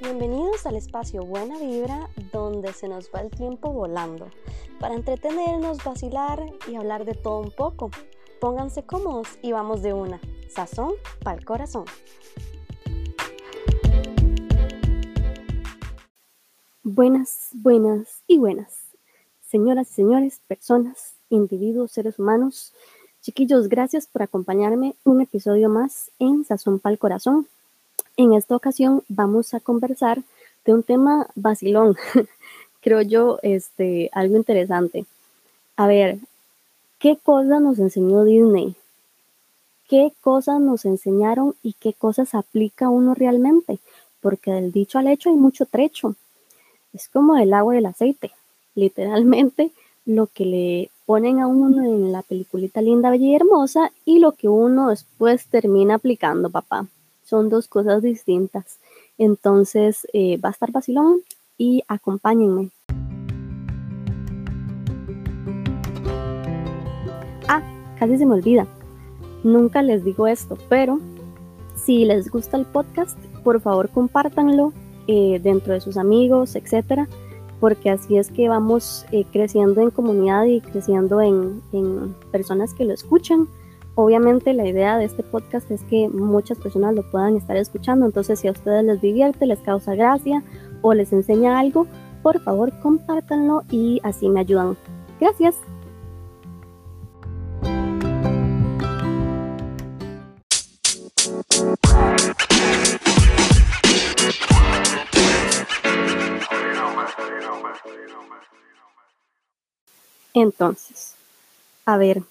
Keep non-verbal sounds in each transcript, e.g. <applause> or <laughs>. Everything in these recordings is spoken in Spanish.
Bienvenidos al espacio Buena Vibra, donde se nos va el tiempo volando, para entretenernos, vacilar y hablar de todo un poco. Pónganse cómodos y vamos de una. Sazón para el corazón. Buenas, buenas y buenas. Señoras y señores, personas, individuos, seres humanos, chiquillos, gracias por acompañarme un episodio más en Sazón para el corazón. En esta ocasión vamos a conversar de un tema vacilón, <laughs> creo yo, este, algo interesante. A ver, ¿qué cosas nos enseñó Disney? ¿Qué cosas nos enseñaron y qué cosas aplica uno realmente? Porque del dicho al hecho hay mucho trecho. Es como el agua y el aceite. Literalmente lo que le ponen a uno en la peliculita linda, bella y hermosa y lo que uno después termina aplicando, papá son dos cosas distintas. Entonces eh, va a estar vacilón y acompáñenme. Ah, casi se me olvida. Nunca les digo esto, pero si les gusta el podcast, por favor compártanlo eh, dentro de sus amigos, etcétera, porque así es que vamos eh, creciendo en comunidad y creciendo en, en personas que lo escuchan Obviamente la idea de este podcast es que muchas personas lo puedan estar escuchando, entonces si a ustedes les divierte, les causa gracia o les enseña algo, por favor compártanlo y así me ayudan. Gracias. Entonces, a ver,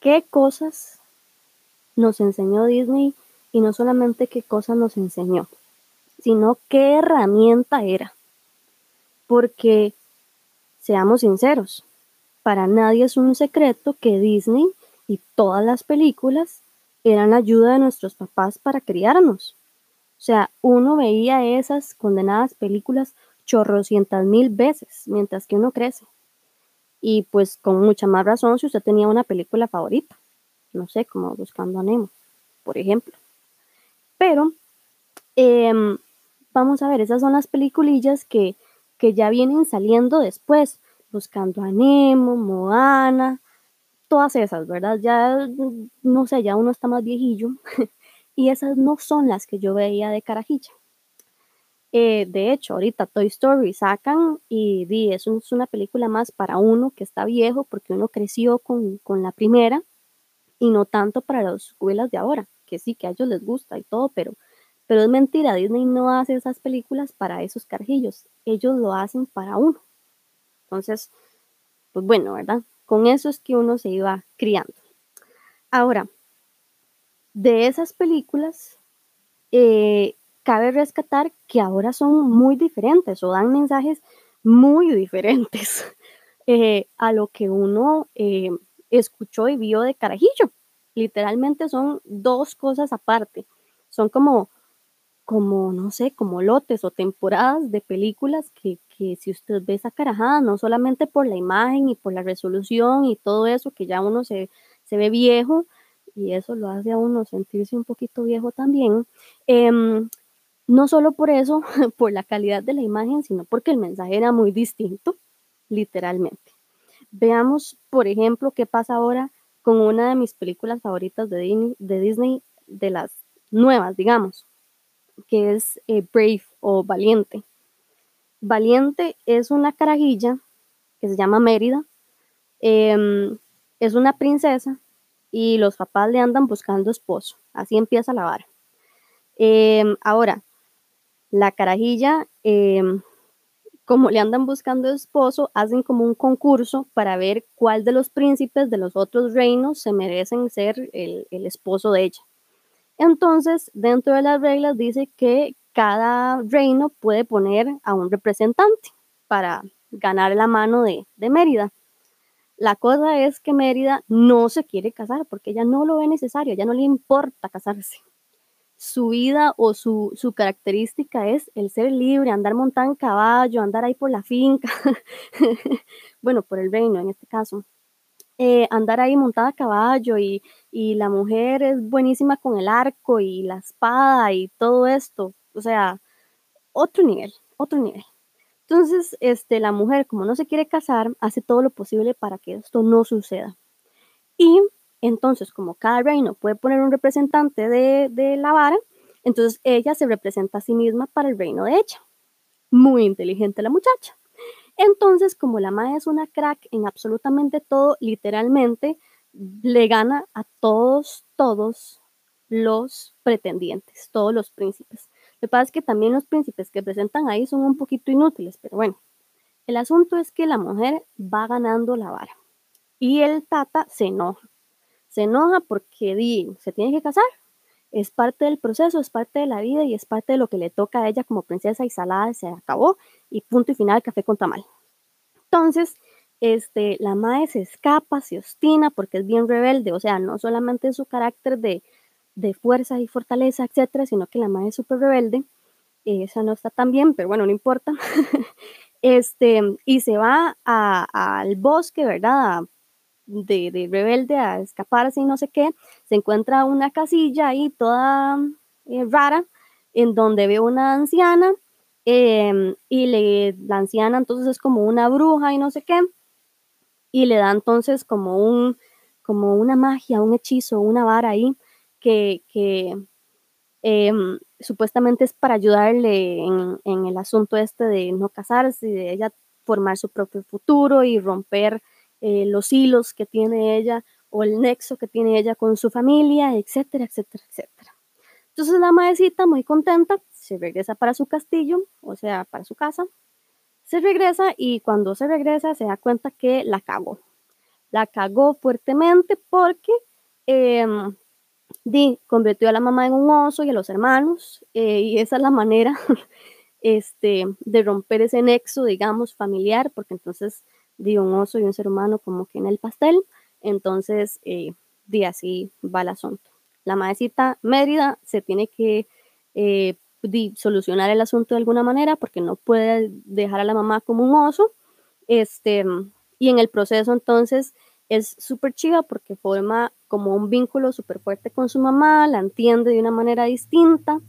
qué cosas nos enseñó Disney y no solamente qué cosas nos enseñó, sino qué herramienta era. Porque, seamos sinceros, para nadie es un secreto que Disney y todas las películas eran la ayuda de nuestros papás para criarnos. O sea, uno veía esas condenadas películas chorrocientas mil veces mientras que uno crece. Y pues con mucha más razón si usted tenía una película favorita. No sé, como Buscando a Nemo, por ejemplo. Pero, em, vamos a ver, esas son las peliculillas que, que ya vienen saliendo después. Buscando a Nemo, Moana, todas esas, ¿verdad? Ya, no sé, ya uno está más viejillo. <laughs> y esas no son las que yo veía de carajilla. Eh, de hecho, ahorita Toy Story sacan y di, es, es una película más para uno que está viejo porque uno creció con, con la primera y no tanto para las escuelas de ahora, que sí, que a ellos les gusta y todo, pero, pero es mentira, Disney no hace esas películas para esos carjillos, ellos lo hacen para uno. Entonces, pues bueno, ¿verdad? Con eso es que uno se iba criando. Ahora, de esas películas, eh, cabe rescatar que ahora son muy diferentes o dan mensajes muy diferentes <laughs> eh, a lo que uno eh, escuchó y vio de carajillo. Literalmente son dos cosas aparte. Son como, como, no sé, como lotes o temporadas de películas que, que si usted ve esa carajada, no solamente por la imagen y por la resolución y todo eso, que ya uno se, se ve viejo, y eso lo hace a uno sentirse un poquito viejo también, em, no solo por eso, <laughs> por la calidad de la imagen, sino porque el mensaje era muy distinto, literalmente. Veamos, por ejemplo, qué pasa ahora con una de mis películas favoritas de Disney, de, Disney, de las nuevas, digamos, que es eh, Brave o Valiente. Valiente es una carajilla que se llama Mérida. Em, es una princesa y los papás le andan buscando esposo. Así empieza la vara. Em, ahora, la carajilla, em, como le andan buscando esposo, hacen como un concurso para ver cuál de los príncipes de los otros reinos se merecen ser el, esposo de ella. Entonces, dentro de las reglas dice que cada reino puede poner a un representante para ganar la mano de, de, Mérida. La cosa es que Mérida no se quiere casar porque ella no lo ve necesario, ella no le importa casarse su vida o su, su, característica es el ser libre, andar montado en caballo, andar ahí por la finca, <laughs> bueno, por el reino en este caso, eh, andar ahí montada a caballo y, y, la mujer es buenísima con el arco y la espada y todo esto, o sea, otro nivel, otro nivel. Entonces, este, la mujer, como no se quiere casar, hace todo lo posible para que esto no suceda. Y entonces, como cada reino puede poner un representante de, de la vara, entonces ella se representa a sí misma para el reino de ella. Muy inteligente la muchacha. Entonces, como la madre es una crack en absolutamente todo, literalmente le gana a todos, todos los pretendientes, todos los príncipes. Lo que pasa es que también los príncipes que presentan ahí son un poquito inútiles, pero bueno, el asunto es que la mujer va ganando la vara y el tata se enoja. Se enoja porque di, se tiene que casar. Es parte del proceso, es parte de la vida y es parte de lo que le toca a ella como princesa y salada se acabó y punto y final café con tamal. Entonces, este, la madre se escapa, se ostina porque es bien rebelde, o sea, no solamente su carácter de, de fuerza y fortaleza, etcétera, sino que la madre es súper rebelde. Esa no está tan bien, pero bueno, no importa. <laughs> este, y se va al bosque, ¿verdad? De, de, rebelde a escaparse y no sé qué. Se encuentra una casilla ahí toda eh, rara, en donde ve una anciana, em, y le, la anciana entonces es como una bruja y no sé qué y le da entonces como un como una magia, un hechizo, una vara ahí que, em, supuestamente es para ayudarle en, el asunto este de no casarse de ella formar su propio futuro y romper eh, los hilos que tiene ella o el nexo que tiene ella con su familia, etcétera, etcétera, etcétera. Entonces la maecita, muy contenta, se regresa para su castillo, o sea, para su casa, se regresa y cuando se regresa se da cuenta que la cagó. La cagó fuertemente porque em, di, convirtió a la mamá en un oso y a los hermanos eh, y esa es la manera <laughs> este, de romper ese nexo, digamos, familiar, porque entonces di un oso y un ser humano como que en el pastel, entonces eh, di así va el asunto. La maecita Mérida se tiene que eh, solucionar el asunto de alguna manera porque no puede dejar a la mamá como un oso. Este, y en el proceso entonces es súper chiva porque forma como un vínculo súper fuerte con su mamá, la entiende de una manera distinta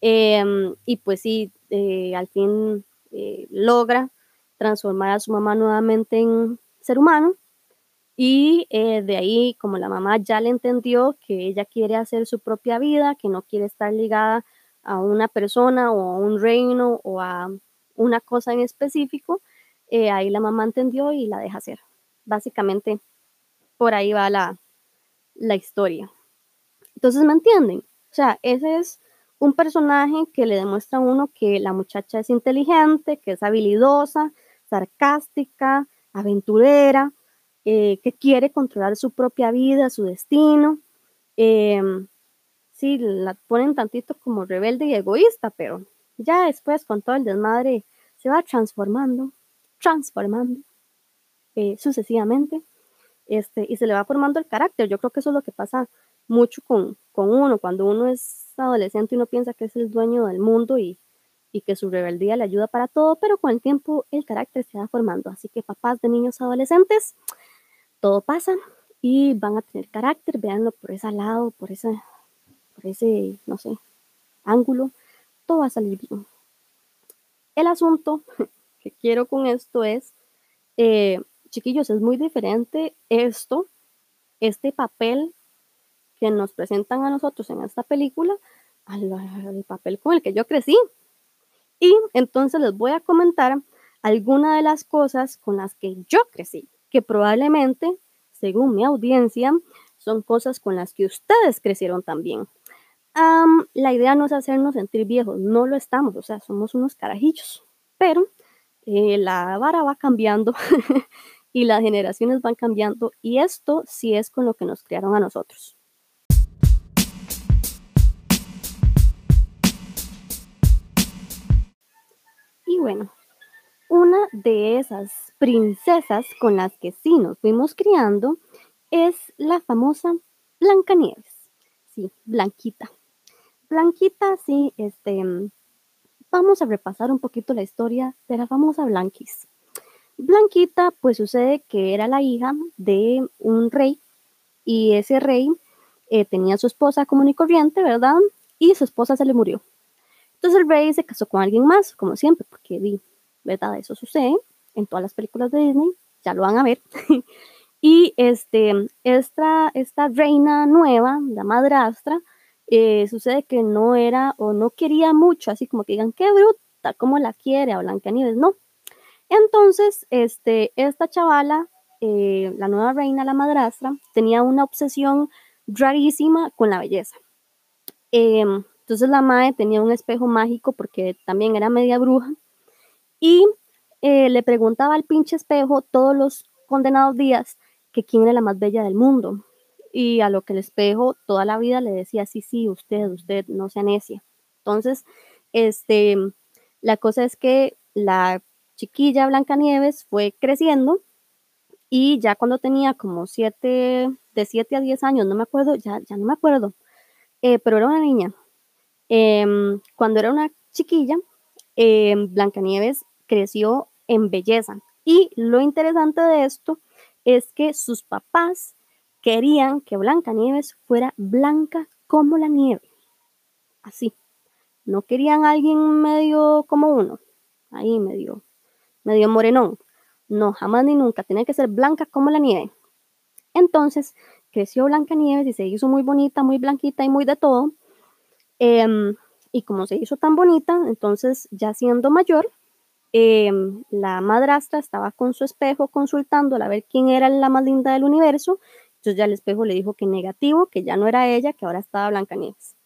em, y pues sí, eh, al fin eh, logra transformar a su mamá nuevamente en ser humano y eh, de ahí como la mamá ya le entendió que ella quiere hacer su propia vida, que no quiere estar ligada a una persona o a un reino o a una cosa en específico, eh, ahí la mamá entendió y la deja hacer. Básicamente, por ahí va la, la historia. Entonces, ¿me entienden? O sea, ese es un personaje que le demuestra a uno que la muchacha es inteligente, que es habilidosa, sarcástica, aventurera, eh, que quiere controlar su propia vida, su destino. Em, sí, la ponen tantito como rebelde y egoísta, pero ya después con todo el desmadre se va transformando, transformando eh, sucesivamente, este, y se le va formando el carácter. Yo creo que eso es lo que pasa mucho con, con uno, cuando uno es adolescente y uno piensa que es el dueño del mundo y, y que su rebeldía le ayuda para todo, pero con el tiempo el carácter se va formando. Así que papás de niños adolescentes, todo pasa y van a tener carácter, véanlo por ese lado, por esa por ese, no sé, ángulo, todo va a salir bien. El asunto <laughs> que quiero con esto es, eh, chiquillos, es muy diferente esto, este papel que nos presentan a nosotros en esta película, al, al papel con el que yo crecí. Y entonces les voy a comentar algunas de las cosas con las que yo crecí, que probablemente, según mi audiencia, son cosas con las que ustedes crecieron también la idea no es hacernos sentir viejos, no lo estamos, o sea, somos unos carajillos, pero eh, la vara va cambiando <laughs> y las generaciones van cambiando y esto sí es con lo que nos criaron a nosotros. Y bueno, una de esas princesas con las que sí nos fuimos criando es la famosa Blancanieves. Sí, Blanquita. Blanquita, sí, este, vamos a repasar un poquito la historia de la famosa Blanquis. Blanquita, pues sucede que era la hija de un rey y ese rey eh, tenía su esposa común y corriente, ¿verdad? Y su esposa se le murió. Entonces el rey se casó con alguien más, como siempre, porque, di, ¿verdad? Eso sucede en todas las películas de Disney, ya lo van a ver. <laughs> y este, esta, esta reina nueva, la madrastra, eh, sucede que no era o no quería mucho, así como que digan, qué bruta, cómo la quiere a Blancanieves, no. Entonces, este, esta chavala, eh, la nueva reina, la madrastra, tenía una obsesión rarísima con la belleza. Em, entonces la madre tenía un espejo mágico porque también era media bruja y eh, le preguntaba al pinche espejo todos los condenados días que quién era la más bella del mundo. Y a lo que el espejo toda la vida le decía, sí, sí, usted, usted, no sea necia. Entonces, este, la cosa es que la chiquilla Blancanieves fue creciendo y ya cuando tenía como siete, de 7 a 10 años, no me acuerdo, ya, ya no me acuerdo, eh, pero era una niña. Em, cuando era una chiquilla, em, Blancanieves creció en belleza. Y lo interesante de esto es que sus papás querían que Blancanieves fuera blanca como la nieve. Así. No querían a alguien medio como uno. Ahí medio, medio morenón. No, jamás ni nunca. Tenía que ser blanca como la nieve. Entonces, creció Blancanieves y se hizo muy bonita, muy blanquita y muy de todo. Em, y como se hizo tan bonita, entonces ya siendo mayor, em, la madrastra estaba con su espejo consultando a ver quién era la más linda del universo. Entonces ya el espejo le dijo que negativo, que ya no era ella, que ahora estaba Blancanieves.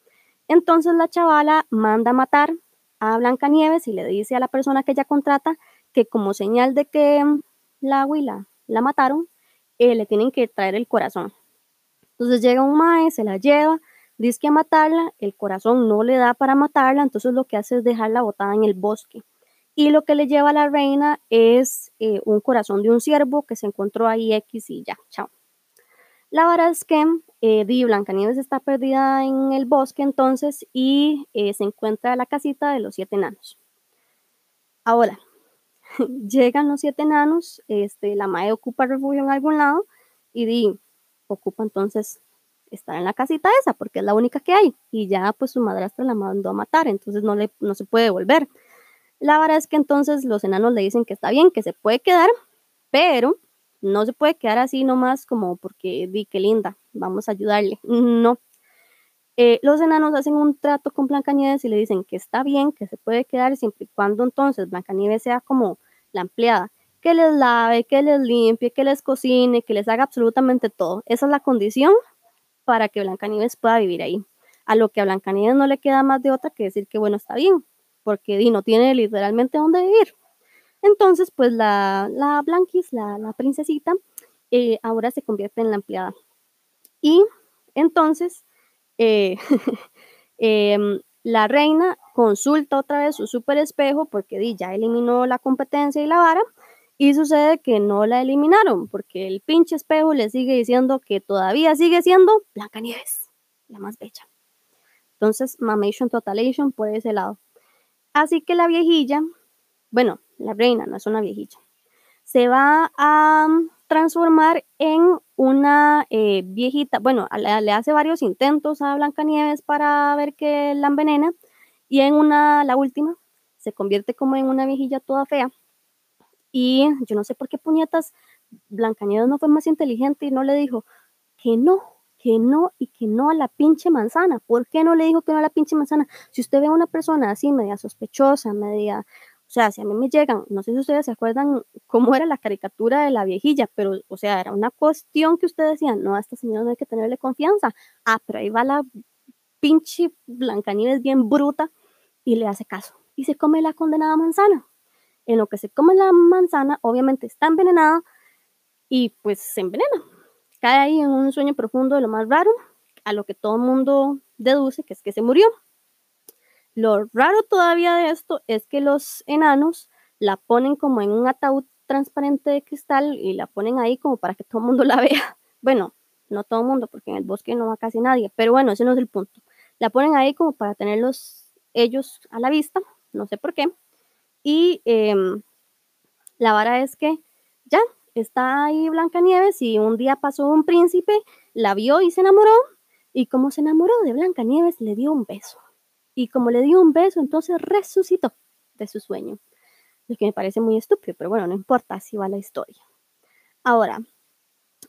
Entonces la chavala manda matar a Blancanieves y le dice a la persona que ella contrata que como señal de que la abuela la mataron, eh, le tienen que traer el corazón. Entonces llega un mae, se la lleva, dice que a matarla, el corazón no le da para matarla, entonces lo que hace es dejarla botada en el bosque. Y lo que le lleva a la reina es eh, un corazón de un ciervo que se encontró ahí X y ya, chao. La verdad es que eh, Di Blancanieves está perdida en el bosque entonces y eh, se encuentra la casita de los siete enanos. Ahora, <laughs> llegan los siete enanos, este, la madre ocupa refugio en algún lado y Di ocupa entonces estar en la casita esa porque es la única que hay y ya pues su madrastra la mandó a matar, entonces no, le, no se puede volver. La verdad es que entonces los enanos le dicen que está bien, que se puede quedar, pero no se puede quedar así nomás como porque di que linda, vamos a ayudarle. No. Eh, los enanos hacen un trato con Blancanieves y le dicen que está bien, que se puede quedar siempre y cuando entonces Blancanieves sea como la empleada, que les lave, que les limpie, que les cocine, que les haga absolutamente todo. Esa es la condición para que Blancanieves pueda vivir ahí. A lo que a Blancanieves no le queda más de otra que decir que bueno, está bien, porque Di no tiene literalmente dónde vivir. Entonces, pues la, la Blanquis, la, la princesita, eh, ahora se convierte en la empleada. Y entonces, eh, <laughs> em, la reina consulta otra vez su super espejo porque Di ya eliminó la competencia y la vara y sucede que no la eliminaron porque el pinche espejo le sigue diciendo que todavía sigue siendo Blancanieves, la más bella. Entonces, Mamation Totalation por ese lado. Así que la viejilla, bueno, la reina no es una viejilla, se va a transformar en una eh, viejita. Bueno, le, hace varios intentos a Blancanieves para ver que la envenena y en una, la última, se convierte como en una viejilla toda fea y yo no sé por qué puñetas Blancanieves no fue más inteligente y no le dijo que no, que no y que no a la pinche manzana. ¿Por qué no le dijo que no a la pinche manzana? Si usted ve a una persona así, media sospechosa, media, o sea, si a mí me llegan, no sé si ustedes se acuerdan cómo era la caricatura de la viejilla, pero, o sea, era una cuestión que usted decía, no, a esta señora no hay que tenerle confianza. Ah, pero ahí va la pinche Blancanieves bien bruta y le hace caso y se come la condenada manzana en lo que se come la manzana, obviamente está envenenada y pues se envenena. Cae ahí en un sueño profundo de lo más raro, a lo que todo el mundo deduce que es que se murió. Lo raro todavía de esto es que los enanos la ponen como en un ataúd transparente de cristal y la ponen ahí como para que todo el mundo la <laughs> vea. Bueno, no todo el mundo, porque en el bosque no va casi nadie, pero bueno, ese no es el punto. La ponen ahí como para tenerlos ellos a la vista, no sé por qué. Y em, la vara es que ya está ahí Blancanieves y un día pasó un príncipe, la vio y se enamoró. Y como se enamoró de Blancanieves, le dio un beso. Y como le dio un beso, entonces resucitó de su sueño. Lo que me parece muy estúpido, pero bueno, no importa, así va la historia. Ahora,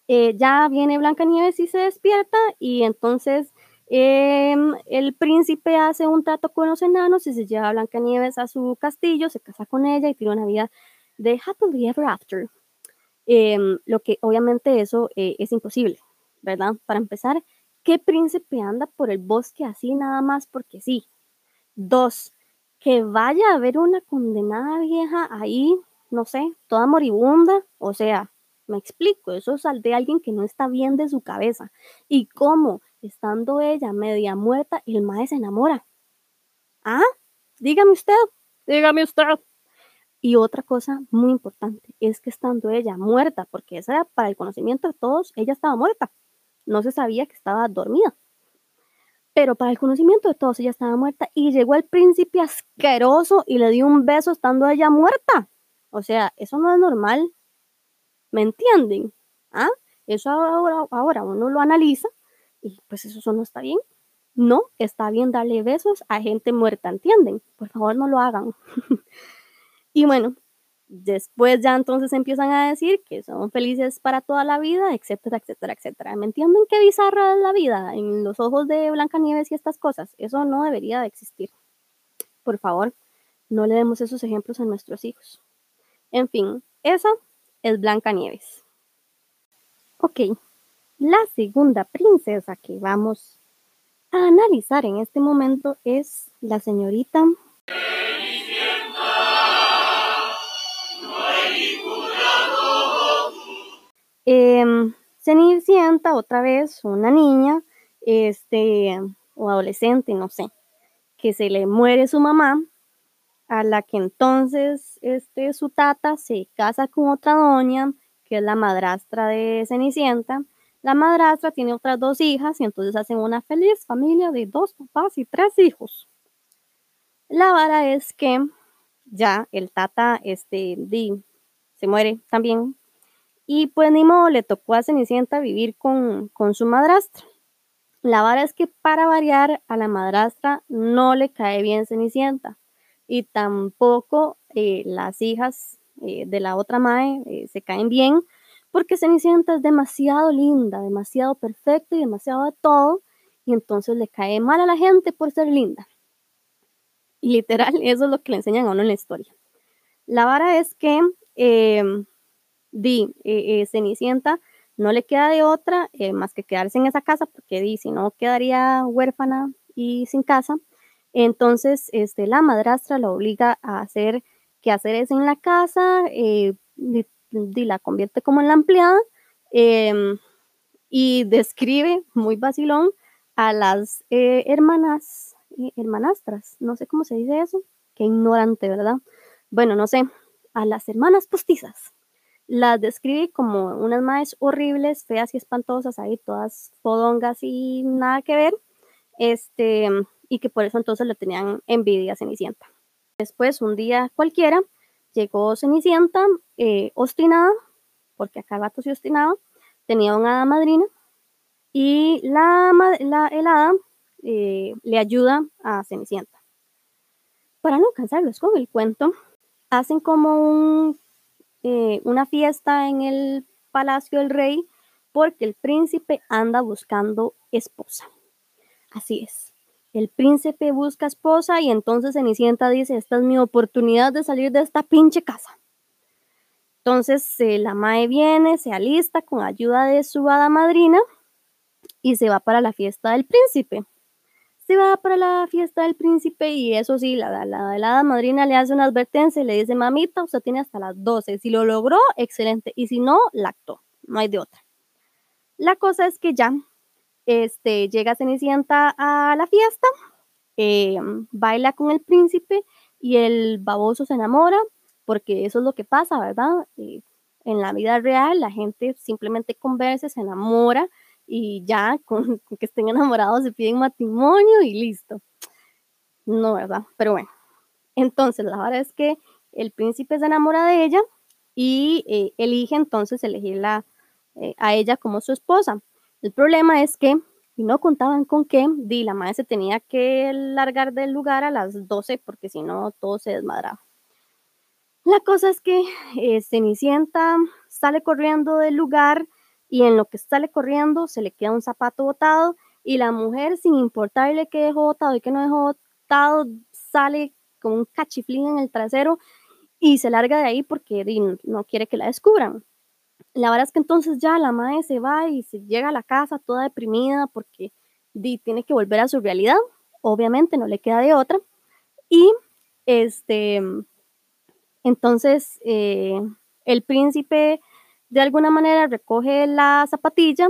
eh, ya viene Blancanieves y se despierta y entonces em, el príncipe hace un trato con los enanos y se lleva a Blancanieves a su castillo, se casa con ella y tiene una vida de happily ever after. Em, lo que obviamente eso eh, es imposible, ¿verdad? Para empezar, ¿qué príncipe anda por el bosque así nada más porque sí? Dos, que vaya a ver una condenada vieja ahí, no sé, toda moribunda, o sea, me explico, eso sale de alguien que no está bien de su cabeza. ¿Y cómo? Estando ella media muerta, el mae se enamora. ¿Ah? Dígame usted, dígame usted. Y otra cosa muy importante es que estando ella muerta, porque esa era para el conocimiento de todos, ella estaba muerta. No se sabía que estaba dormida. Pero para el conocimiento de todos, ella estaba muerta y llegó el príncipe asqueroso y le dio un beso estando ella muerta. O sea, eso no es normal. ¿Me entienden? ¿Ah? Eso ahora, ahora uno lo analiza y pues eso no está bien. No está bien darle besos a gente muerta, ¿entienden? Por favor, no lo hagan. <laughs> Y bueno, después ya entonces empiezan a decir que son felices para toda la vida, etcétera, etcétera, etcétera. ¿Me entienden qué bizarra es la vida en los ojos de Blancanieves y estas cosas? Eso no debería de existir. Por favor, no le demos esos ejemplos a nuestros hijos. En fin, esa es Blancanieves. Ok, la segunda princesa que vamos a analizar en este momento es la señorita Eh, Cenicienta, otra vez, una niña, este, o adolescente, no sé, que se le muere su mamá, a la que entonces este, su tata se casa con otra doña, que es la madrastra de Cenicienta. La madrastra tiene otras dos hijas y entonces hacen una feliz familia de dos papás y tres hijos. La vara es que ya el tata este, se muere también y pues ni modo, le tocó a Cenicienta vivir con, su madrastra. La vara es que para variar a la madrastra no le cae bien Cenicienta y tampoco eh, las hijas eh, de la otra mae eh, se caen bien porque Cenicienta es demasiado linda, demasiado perfecta y demasiado de todo y entonces le cae mal a la gente por ser linda. Y literal, <laughs> eso es lo que le enseñan a uno en la historia. La vara es que di, eh, eh, Cenicienta no le queda de otra eh, más que quedarse en esa casa, porque di, si no quedaría huérfana y sin casa. Entonces, este, la madrastra la obliga a hacer que hacer eso en la casa, y, la convierte como en la empleada em, y describe muy vacilón a las hermanas, hermanastras, no sé cómo se dice eso, qué ignorante, ¿verdad? Bueno, no sé, a las hermanas postizas las describe como unas madres horribles, feas y espantosas, ahí todas fodongas y nada que ver, este, y que por eso entonces le tenían envidia a Cenicienta. Después, un día cualquiera, llegó Cenicienta, eh, obstinada, porque acá el vato se obstinaba, tenía una hada madrina, y la, la hada eh, le ayuda a Cenicienta. Para no cansarlos con el cuento, hacen como eh, una fiesta en el palacio del rey porque el príncipe anda buscando esposa. Así es. El príncipe busca esposa y entonces Cenicienta dice, esta es mi oportunidad de salir de esta pinche casa. Entonces la Mae viene, se alista con ayuda de su hada madrina y se va para la fiesta del príncipe se va para la fiesta del príncipe y eso sí, la, la, la, madrina le hace una advertencia y le dice, mamita, usted tiene hasta las 12. Si lo logró, excelente. Y si no, lactó. No hay de otra. La cosa es que ya este, llega Cenicienta a la fiesta, eh, baila con el príncipe y el baboso se enamora, porque eso es lo que pasa, ¿verdad? Eh, en la vida real la gente simplemente conversa, se enamora y ya <laughs> con, que estén enamorados se piden matrimonio y listo. No, ¿verdad? Pero bueno, entonces la verdad es que el príncipe se enamora de ella y eh, elige entonces elegirla a ella como su esposa. El problema es que y no contaban con que di, la madre se tenía que largar del lugar a las 12 porque si no todo se desmadraba. La cosa es que eh, Cenicienta sale corriendo del lugar y en lo que sale corriendo se le queda un zapato botado y la mujer, sin importarle que dejó botado y que no dejó botado, sale con un cachiflín en el trasero y se larga de ahí porque no quiere que la descubran. La verdad es que entonces ya la madre se va y se llega a la casa toda deprimida porque tiene que volver a su realidad. Obviamente no le queda de otra. Y este, entonces eh, el príncipe de alguna manera recoge la zapatilla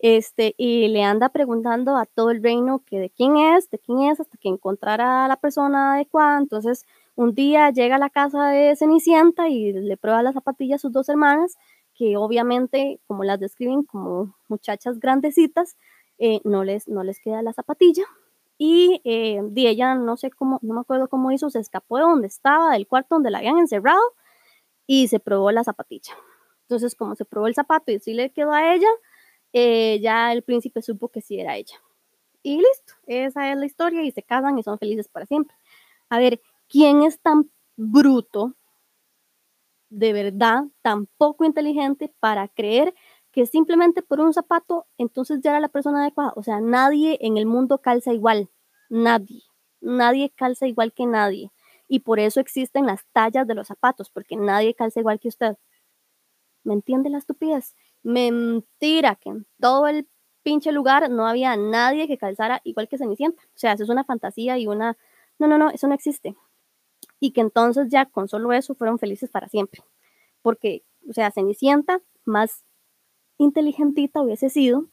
este, y le anda preguntando a todo el reino que de quién es, de quién es, hasta que encontrara a la persona adecuada. Entonces, un día llega a la casa de Cenicienta y le prueba la zapatilla a sus dos hermanas que obviamente, como las describen como muchachas grandecitas, eh, no, les, no les queda la zapatilla. Y eh, ella, no sé cómo, no me acuerdo cómo hizo, se escapó de donde estaba, del cuarto donde la habían encerrado, y se probó la zapatilla. Entonces, como se probó el zapato y sí le quedó a ella, eh, ya el príncipe supo que sí era ella. Y listo, esa es la historia y se casan y son felices para siempre. A ver, ¿quién es tan bruto de verdad tan poco inteligente para creer que simplemente por un zapato entonces ya era la persona adecuada. O sea, nadie en el mundo calza igual, nadie, nadie calza igual que nadie. Y por eso existen las tallas de los zapatos, porque nadie calza igual que usted. ¿Me entiende la estupidez? Mentira, que en todo el pinche lugar no había nadie que calzara igual que Cenicienta. O sea, eso es una fantasía y una... No, no, no, eso no existe y que entonces ya con solo eso fueron felices para siempre. Porque, o sea, Cenicienta, más inteligentita hubiese sido,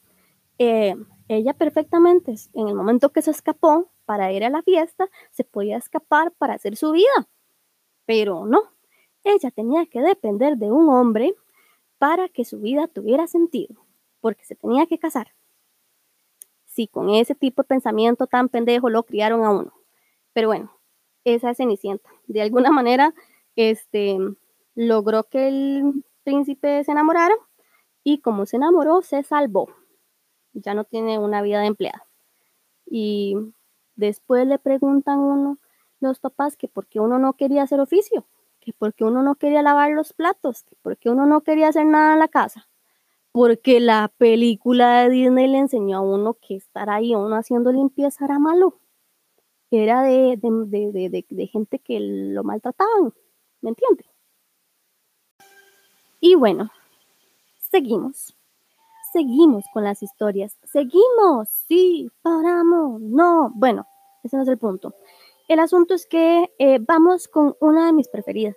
eh, ella perfectamente, en el momento que se escapó para ir a la fiesta, se podía escapar para hacer su vida. Pero no, ella tenía que depender de un hombre para que su vida tuviera sentido, porque se tenía que casar. Sí, con ese tipo de pensamiento tan pendejo lo criaron a uno. Pero bueno, esa es Cenicienta. De alguna manera, este, logró que el príncipe se enamorara y como se enamoró, se salvó. Ya no tiene una vida de empleada. Y después le preguntan uno los papás que por qué uno no quería hacer oficio, que por qué uno no quería lavar los platos, que por qué uno no quería hacer nada en la casa. Porque la película de Disney le enseñó a uno que estar ahí uno haciendo limpieza era malo era de, de, gente que lo maltrataban, ¿me entiende? Y bueno, seguimos. Seguimos con las historias. Seguimos, sí, paramos, no. Bueno, ese no es el punto. El asunto es que eh, vamos con una de mis preferidas.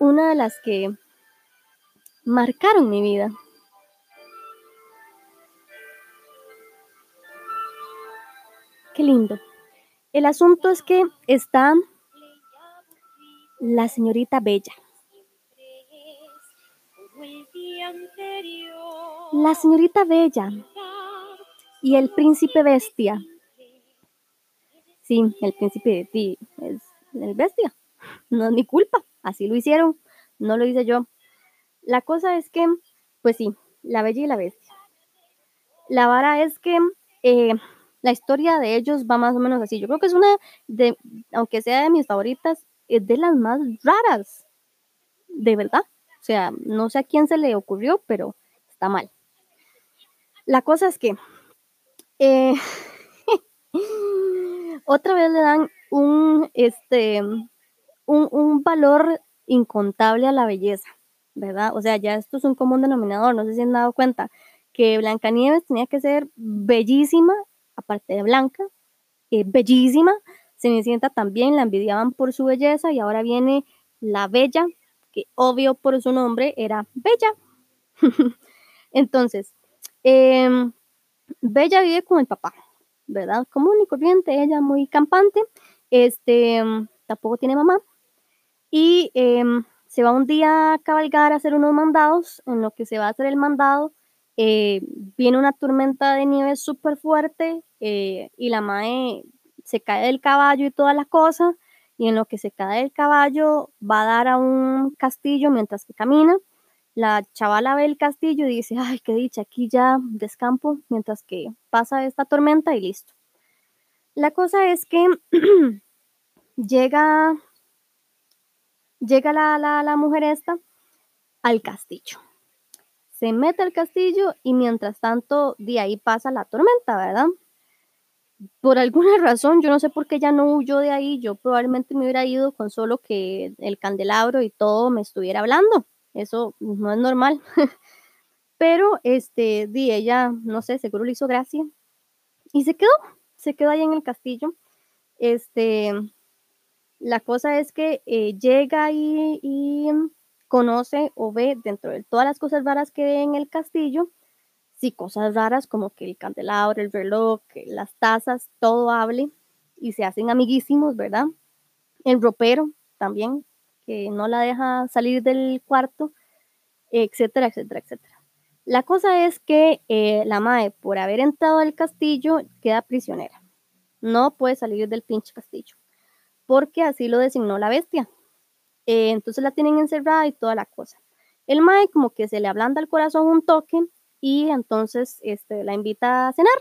Una de las que marcaron mi vida. Lindo. El asunto es que está la señorita Bella. La señorita Bella y el príncipe bestia. Sí, el príncipe es el bestia. No es mi culpa. Así lo hicieron. No lo hice yo. La cosa es que, pues sí, la bella y la bestia. La vara es que eh, la historia de ellos va más o menos así. Yo creo que es una de, aunque sea de mis favoritas, es de las más raras. De verdad. O sea, no sé a quién se le ocurrió, pero está mal. La cosa es que eh, <laughs> otra vez le dan un, este, un, un valor incontable a la belleza, ¿verdad? O sea, ya esto es un común denominador, no sé si han dado cuenta que Blancanieves tenía que ser bellísima aparte de Blanca, bellísima. Cenicienta también la envidiaban por su belleza y ahora viene la Bella, que obvio por su nombre era Bella. <laughs> Entonces, em, Bella vive con el papá, ¿verdad? Común y corriente, ella muy campante, este, tampoco tiene mamá. Y em, se va un día a cabalgar a hacer unos mandados, en lo que se va a hacer el mandado, eh, viene una tormenta de nieve súper fuerte eh, y la mae se cae del caballo y todas las cosas, y en lo que se cae del caballo va a dar a un castillo mientras que camina, La chavala ve el castillo y dice, ay, qué dicha, aquí ya descampo mientras que pasa esta tormenta y listo. La cosa es que <clears throat> llega, llega la, la, la mujer esta al castillo. Se mete al castillo y mientras tanto de ahí pasa la tormenta, ¿verdad? Por alguna <laughs> razón, yo no sé por qué ya no huyó de ahí, yo probablemente me hubiera ido con solo que el candelabro y todo me estuviera hablando. Eso no es normal. <laughs> Pero este, di ella, no sé, seguro le hizo gracia. Y se quedó, se quedó ahí en el castillo. Este, la cosa es que eh, llega y, conoce o ve dentro de todas las cosas raras que ve en el castillo, sí, cosas raras como que el candelabro, el reloj, las tazas, todo hable y se hacen amiguísimos, ¿verdad? El ropero también, que no la deja salir del cuarto, etcétera, etcétera, etcétera. La cosa es que eh, la Mae, por haber entrado al castillo, queda prisionera. No puede salir del pinche castillo, porque así lo designó la bestia. Eh, entonces la tienen encerrada y toda la cosa. El Mae como que se le ablanda el corazón un toque y entonces este, la invita a cenar.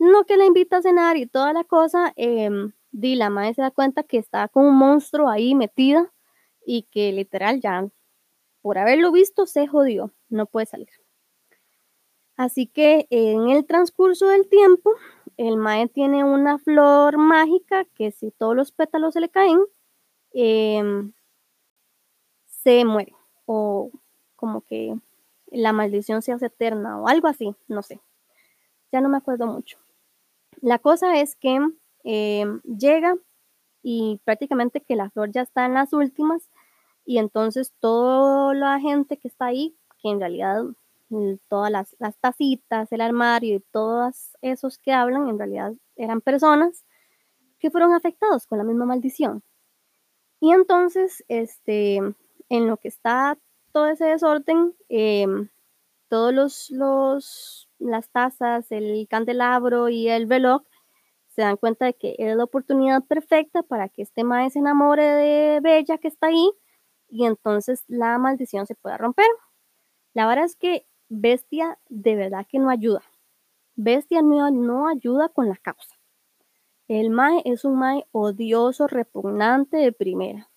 No que la invita a cenar y toda la cosa, eh, la Mae se da cuenta que está con un monstruo ahí metida y que literal ya por haberlo visto se jodió, no puede salir. Así que en el transcurso del tiempo, el Mae tiene una flor mágica que si todos los pétalos se le caen, em, se muere. O como que la maldición se hace eterna o algo así, no sé. Ya no me acuerdo mucho. La cosa es que em, llega y prácticamente que la flor ya está en las últimas y entonces toda la gente que está ahí, que en realidad mm, todas las, las tacitas, el armario y todos esos que hablan, en realidad eran personas que fueron afectados con la misma maldición. Y entonces, este, en lo que está todo ese desorden, em, todos los, los, las tazas, el candelabro y el reloj se dan cuenta de que es la oportunidad perfecta para que este maestro se enamore de Bella que está ahí y entonces la maldición se puede romper. La verdad es que Bestia de verdad que no ayuda. Bestia no, no ayuda con la causa. El Mae es un Mae odioso, repugnante de primera.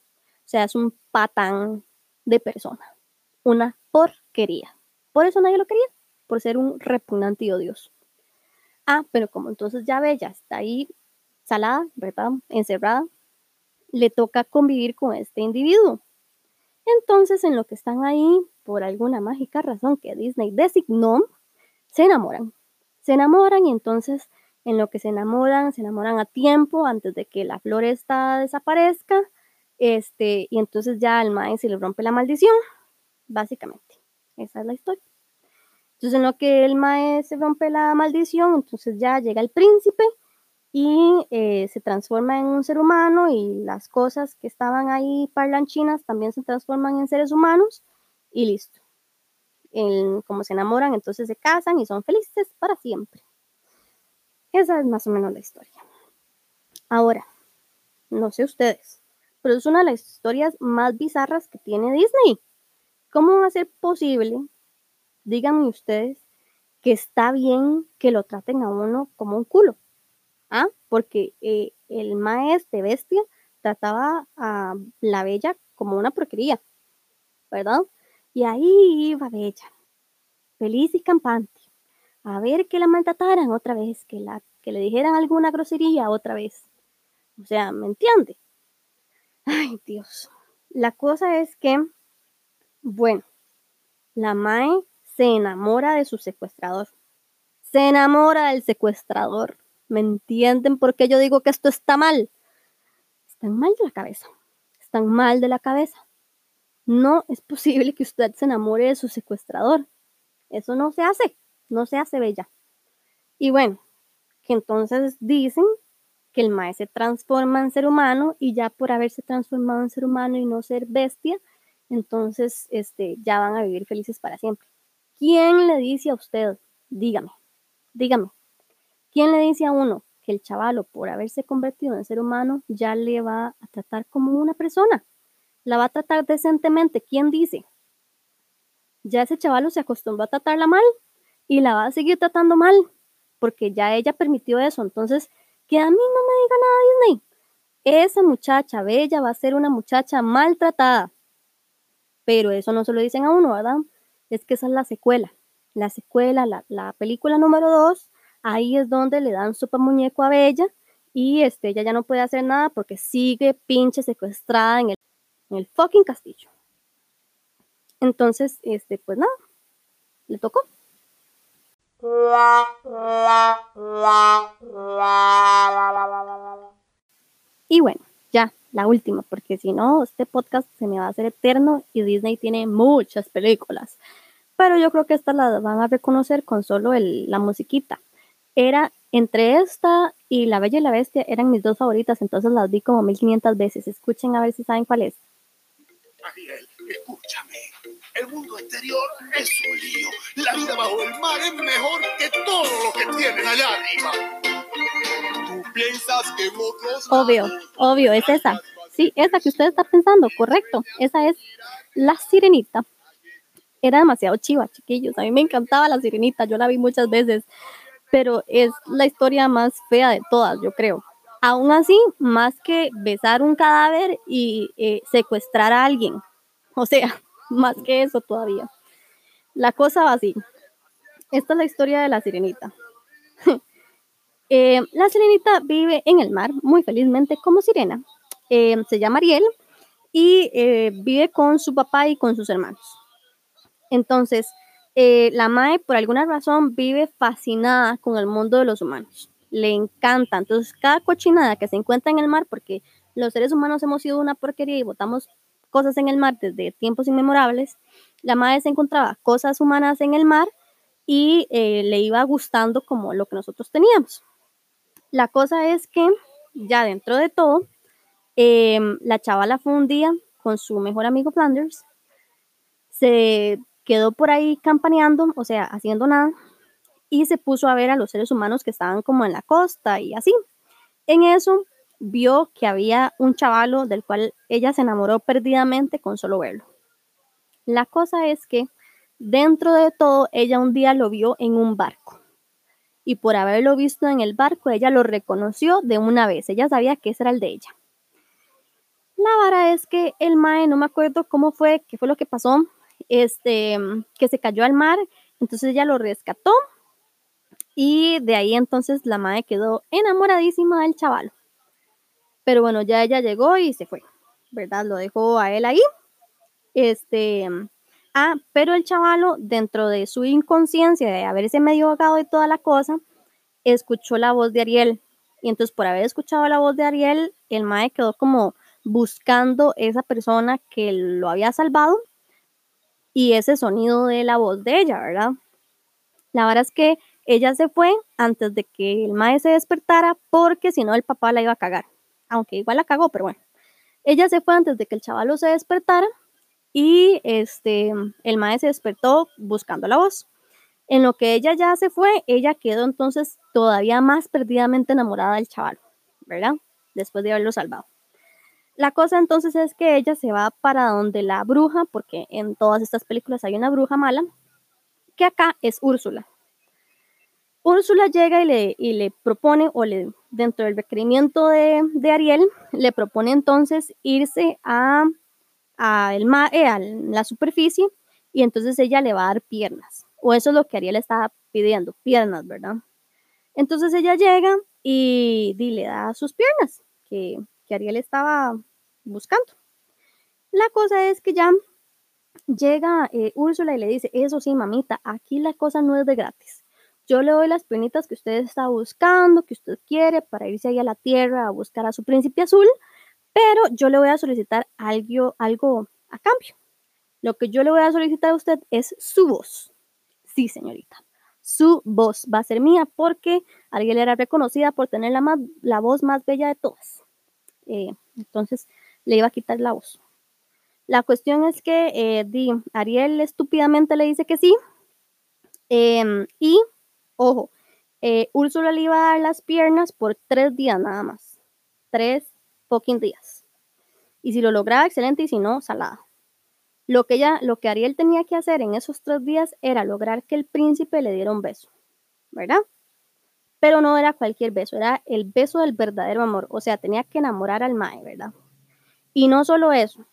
Sea, es un patán de persona. Una porquería. Por eso nadie lo quería, por ser un repugnante y odioso. Ah, pero como entonces ya Bella está ahí salada, ¿verdad? Encerrada, le toca convivir con este individuo. Entonces, en lo que están ahí, por alguna mágica razón que Disney designó, se enamoran. Se enamoran y entonces en lo que se enamoran, se enamoran a tiempo antes de que la floresta desaparezca. Este, y entonces ya al maíz se le rompe la maldición, básicamente. Esa es la historia. Entonces, en lo que el maíz se rompe la maldición, entonces ya llega el príncipe y eh, se transforma en un ser humano y las cosas que estaban ahí parlanchinas también se transforman en seres humanos y listo. como se enamoran, entonces se casan y son felices para siempre. Esa es más o menos la historia. Ahora, no sé ustedes, pero es una de las historias más bizarras que tiene Disney. ¿Cómo va a ser posible, díganme ustedes, que está bien que lo traten a uno como un culo? ¿ah? Porque eh, el maestro bestia trataba a la bella como una porquería, ¿verdad? Y ahí iba Bella, feliz y campante, a ver que la maltrataran otra vez, que, la, que le dijeran alguna grosería otra vez. O sea, ¿me entiende? Ay, Dios. La cosa es que, bueno, la Mae se enamora de su secuestrador. Se enamora del secuestrador. ¿Me entienden por qué yo digo que esto está mal? Están mal de la cabeza. Están mal de la cabeza. No es posible que usted se enamore de su secuestrador. Eso no se hace. No se hace bella. Y bueno, que entonces dicen que el mae se transforma en ser humano y ya por haberse transformado en ser humano y no ser bestia, entonces este, ya van a vivir felices para siempre. ¿Quién le dice a usted? Dígame, dígame, ¿Quién le dice a uno que el chavalo, por haberse convertido en ser humano, ya le va a tratar como una persona? La va a tratar decentemente. ¿Quién dice? ya ese chavalo se acostumbró a tratarla mal y la va a seguir tratando mal porque ya ella permitió eso. Entonces, que a mí no me diga nada Disney. Esa muchacha bella va a ser una muchacha maltratada. Pero eso no se lo dicen a uno, ¿verdad? Es que esa es la secuela. La secuela, la, la película número dos, ahí es donde le dan super muñeco a Bella y este, ella ya no puede hacer nada porque sigue pinche secuestrada en el, en el fucking castillo. Entonces, este, pues nada, le tocó. Y bueno, ya, la última, porque si no, este podcast se me va a hacer eterno y Disney tiene muchas películas. Pero yo creo que estas las van a reconocer con solo el, la musiquita. Era entre esta y La Bella y la Bestia, eran mis dos favoritas, entonces las vi como 1500 veces. Escuchen a ver si saben cuál es. Ariel, escúchame. El mundo exterior es un lío. La vida bajo el mar es mejor que todo lo que tienen allá arriba. Tú piensas que otros. Obvio, obvio, es esa. Sí, esa que usted está pensando, correcto. Esa es La Sirenita. Era demasiado chiva, chiquillos. A mí me encantaba La Sirenita, yo la vi muchas veces. Pero es la historia más fea de todas, yo creo. Aún así, más que besar un cadáver y eh, secuestrar a alguien. O sea, más que eso todavía. La cosa va así. Esta es la historia de la sirenita. <laughs> Eh, la sirenita vive en el mar muy felizmente como sirena. Eh, se llama Ariel y eh, vive con su papá y con sus hermanos. Entonces, la Mae por alguna razón vive fascinada con el mundo de los humanos. Le encanta. Entonces, cada cochinada que se encuentra en el mar, porque los seres humanos hemos sido una porquería y botamos cosas en el mar desde tiempos inmemorables, la madre se encontraba cosas humanas en el mar y eh, le iba gustando como lo que nosotros teníamos. La cosa es que ya dentro de todo, em, la chavala fue un día con su mejor amigo Flanders, se quedó por ahí campaneando, o sea, haciendo nada, y se puso a ver a los seres humanos que estaban como en la costa y así. En eso vio que había un chavalo del cual ella se enamoró perdidamente con solo verlo. La cosa es que dentro de todo, ella un día lo vio en un barco. Y por haberlo visto en el barco, ella lo reconoció de una vez. Ella sabía que ese era el de ella. La vara es que el mae, no me acuerdo cómo fue, qué fue lo que pasó, este, que se cayó al mar, entonces ella lo rescató y de ahí entonces la mae quedó enamoradísima del chavalo. Pero bueno, ya ella llegó y se fue, ¿verdad? Lo dejó a él ahí. Este, ah, pero el chavalo, dentro de su inconsciencia de haberse medio ahogado y toda la cosa, escuchó la voz de Ariel. Y entonces por haber escuchado la voz de Ariel, el mae quedó como buscando esa persona que lo había salvado y ese sonido de la voz de ella, ¿verdad? La verdad es que ella se fue antes de que el mae se despertara porque si no el papá la iba a cagar aunque igual la cagó, pero bueno. Ella se fue antes de que el chavalo se despertara y este, el maestro se despertó buscando la voz. En lo que ella ya se fue, ella quedó entonces todavía más perdidamente enamorada del chavalo, ¿verdad? Después de haberlo salvado. La cosa entonces es que ella se va para donde la bruja, porque en todas estas películas hay una bruja mala, que acá es Úrsula. Úrsula llega y le, y le propone, o le, dentro del requerimiento de, Ariel, le propone entonces irse a, el eh, a la superficie y entonces ella le va a dar piernas. O eso es lo que Ariel estaba pidiendo, piernas, ¿verdad? Entonces ella llega y, le da sus piernas que, que Ariel estaba buscando. La cosa es que ya llega eh, Úrsula y le dice, eso sí, mamita, aquí la cosa no es de gratis yo le doy las penitas que usted está buscando, que usted quiere para irse ahí a la tierra a buscar a su príncipe azul, pero yo le voy a solicitar algo, algo a cambio. Lo que yo le voy a solicitar a usted es su voz. Sí, señorita. Su voz va a ser mía porque Ariel era reconocida por tener la, la voz más bella de todas. Eh, entonces le iba a quitar la voz. La cuestión es que eh, Ariel estúpidamente le dice que sí. Em, y Ojo, eh, Úrsula le iba a dar las piernas por tres días nada más. Tres fucking días. Y si lo lograba, excelente, y si no, salada. Lo que, ella, lo que Ariel tenía que hacer en esos tres días era lograr que el príncipe le diera un beso, ¿verdad? Pero no era cualquier beso, era el beso del verdadero amor. O sea, tenía que enamorar al Mae, ¿verdad? Y no solo eso.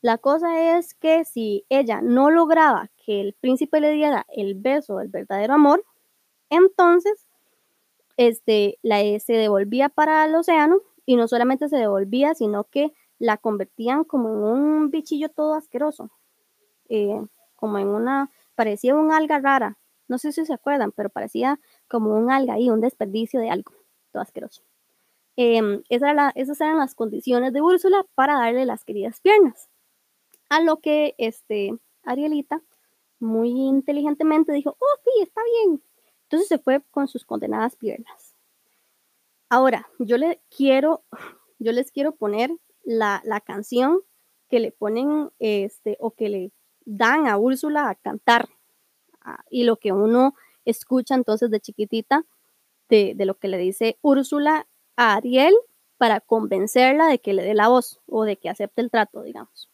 La cosa es que si ella no lograba que el príncipe le diera el beso del verdadero amor, entonces este, la, se devolvía para el océano y no solamente se devolvía, sino que la convertían como en un bichillo todo asqueroso, eh, como en una, parecía un alga rara, no sé si se acuerdan, pero parecía como un alga ahí, un desperdicio de algo, todo asqueroso. Em, esas eran las condiciones de Úrsula para darle las queridas piernas. A lo que este, Arielita muy inteligentemente dijo, oh sí, está bien. Entonces se fue con sus condenadas piernas. Ahora, yo le quiero, yo les quiero poner la, canción que le ponen este, o que le dan a Úrsula a cantar. Ah, y lo que uno escucha entonces de chiquitita de, de, lo que le dice Úrsula a Ariel para convencerla de que le dé la voz o de que acepte el trato, digamos.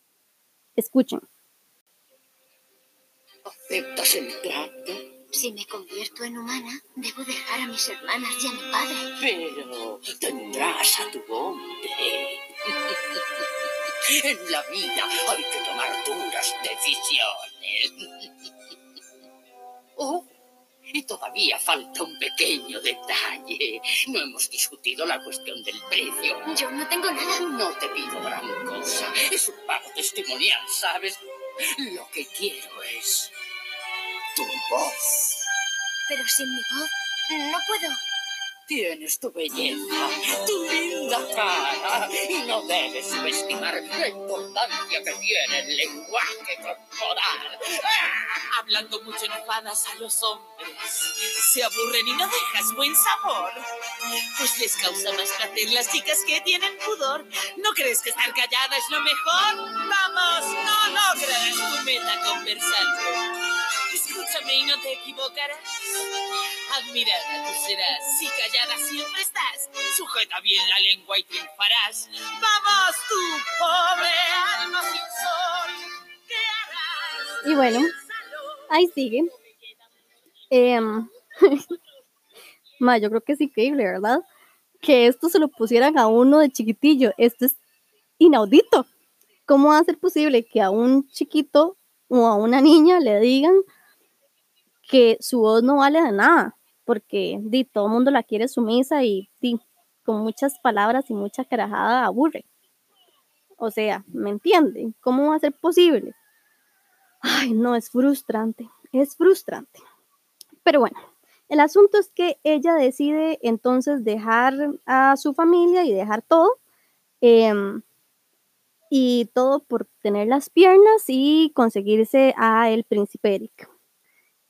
Escuchen. ¿Aceptas el trato? Si me convierto en humana, debo dejar a mis hermanas y a mi padre. Pero tendrás a tu hombre. <laughs> En la vida hay que tomar duras decisiones. <laughs> Oh, y todavía falta un pequeño detalle. No hemos discutido la cuestión del precio. Yo no tengo nada. No te pido gran cosa. Es un pago testimonial, ¿sabes? Lo que quiero es tu voz. Pero sin mi voz no puedo. Tienes tu belleza, tu linda cara, y no debes subestimar la importancia que tiene el lenguaje corporal. ¡Ah! Hablando mucho enfadas a los hombres. Se aburren y no dejas buen sabor. Pues les causa más placer las chicas que tienen pudor. ¿No crees que estar callada es lo mejor? Vamos, no logras tu meta conversando. Y. Vamos tú, pobre alma ¿qué harás? Y bueno, ahí sigue. Eh, <laughs> ma, yo creo que es increíble, ¿verdad? Que esto se lo pusieran a uno de chiquitillo. Esto es inaudito. ¿Cómo va a ser posible que a un chiquito o a una niña le digan que su voz no vale de nada, porque di, todo el mundo la quiere sumisa y di, con muchas palabras y mucha carajada aburre. O sea, ¿me entienden? ¿Cómo va a ser posible? Ay, no, es frustrante, es frustrante. Pero bueno, el asunto es que ella decide entonces dejar a su familia y dejar todo. Em, y todo por tener las piernas y conseguirse a el príncipe Eric.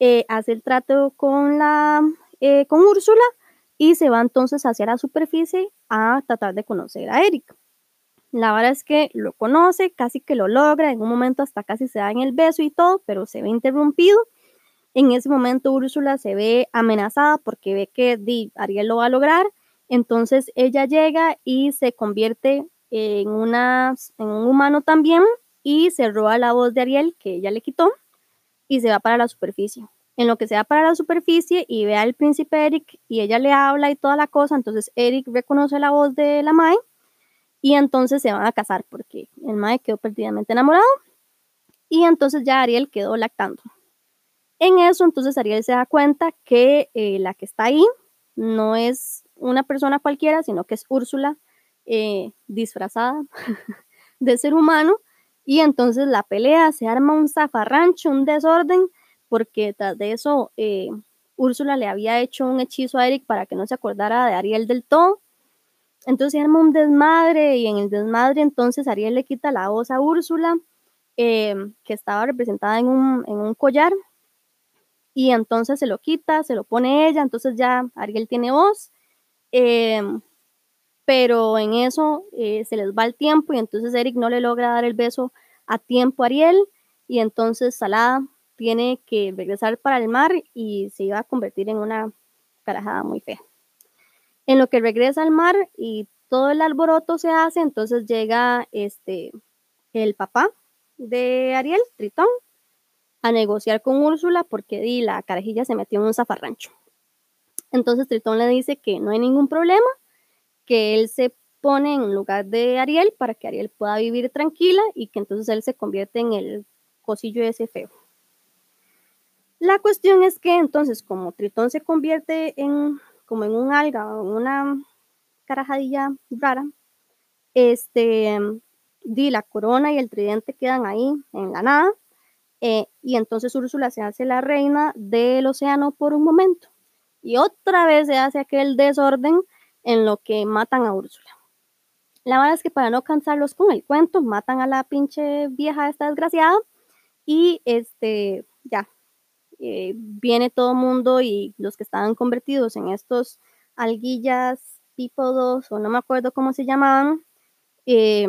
Eh, hace el trato con, la, eh, con Úrsula y se va entonces hacia la superficie a tratar de conocer a Eric. La verdad es que lo conoce, casi que lo logra, en un momento hasta casi se da en el beso y todo, pero se ve interrumpido. En ese momento Úrsula se ve amenazada porque ve que Di, Ariel lo va a lograr, entonces ella llega y se convierte en, una, en un humano también y se roba la voz de Ariel que ella le quitó y se va para la superficie. En lo que se va para la superficie y ve al príncipe Eric y ella le habla y toda la cosa, entonces Eric reconoce la voz de la Mae y entonces se van a casar porque el Mae quedó perdidamente enamorado y entonces ya Ariel quedó lactando. En eso entonces Ariel se da cuenta que eh, la que está ahí no es una persona cualquiera, sino que es Úrsula eh, disfrazada <laughs> de ser humano y entonces la pelea se arma un zafarrancho, un desorden, porque tras de eso eh, Úrsula le había hecho un hechizo a Eric para que no se acordara de Ariel del todo. Entonces se arma un desmadre y en el desmadre entonces Ariel le quita la voz a Úrsula, eh, que estaba representada en un, en un collar, y entonces se lo quita, se lo pone ella, entonces ya Ariel tiene voz. Eh, pero en eso eh, se les va el tiempo y entonces Eric no le logra dar el beso a tiempo a Ariel y entonces Salada tiene que regresar para el mar y se iba a convertir en una carajada muy fea. En lo que regresa al mar y todo el alboroto se hace, entonces llega este el papá de Ariel, Tritón, a negociar con Úrsula porque di, la carajilla se metió en un zafarrancho. Entonces Tritón le dice que no hay ningún problema, que él se pone en lugar de Ariel para que Ariel pueda vivir tranquila y que entonces él se convierte en el cosillo ese feo. La cuestión es que entonces como Tritón se convierte en como en un alga o una carajadilla rara, este, di la corona y el tridente quedan ahí en la nada eh, y entonces Úrsula se hace la reina del océano por un momento y otra vez se hace aquel desorden en lo que matan a Úrsula. La verdad es que para no cansarlos con el cuento, matan a la pinche vieja esta desgraciada y este, ya, eh, viene todo mundo y los que estaban convertidos en estos alguillas pípodos o no me acuerdo cómo se llamaban, eh,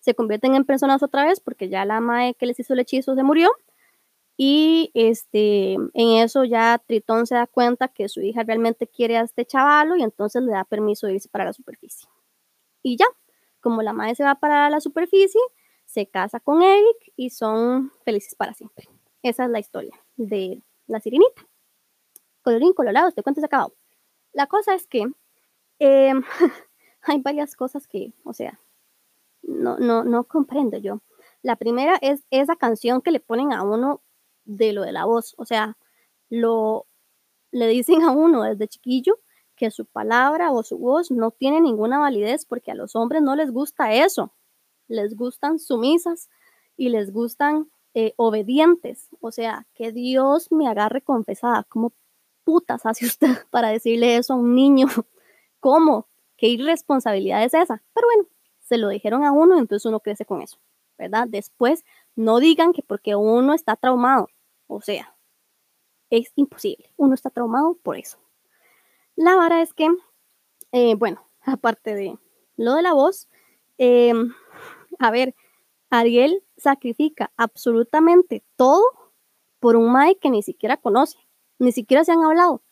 se convierten en personas otra vez porque ya la mae que les hizo el hechizo se murió y este, en eso ya Tritón se da cuenta que su hija realmente quiere a este chavalo y entonces le da permiso de irse para la superficie. Y ya, como la madre se va para la superficie, se casa con Eric y son felices para siempre. Esa es la historia de la sirenita. Colorín colorado, este cuento se acabado. La cosa es que em, <laughs> hay varias cosas que, o sea, no, no, no comprendo yo. La primera es esa canción que le ponen a uno de lo de la voz. O sea, lo le dicen a uno desde chiquillo que su palabra o su voz no tiene ninguna validez porque a los hombres no les gusta eso. Les gustan sumisas y les gustan eh, obedientes. O sea, que Dios me agarre confesada. ¿Cómo putas hace <laughs> usted para decirle eso a un niño? <laughs> ¿Cómo? ¿Qué irresponsabilidad es esa? Pero bueno, se lo dijeron a uno, entonces uno crece con eso, ¿verdad? Después, no digan que porque uno está traumado, o sea, es imposible. Uno está traumado por eso. La vara es que, eh, bueno, <laughs> aparte de lo de la voz, em, a ver, Ariel sacrifica absolutamente todo por un Mike que ni siquiera conoce, ni siquiera se han hablado.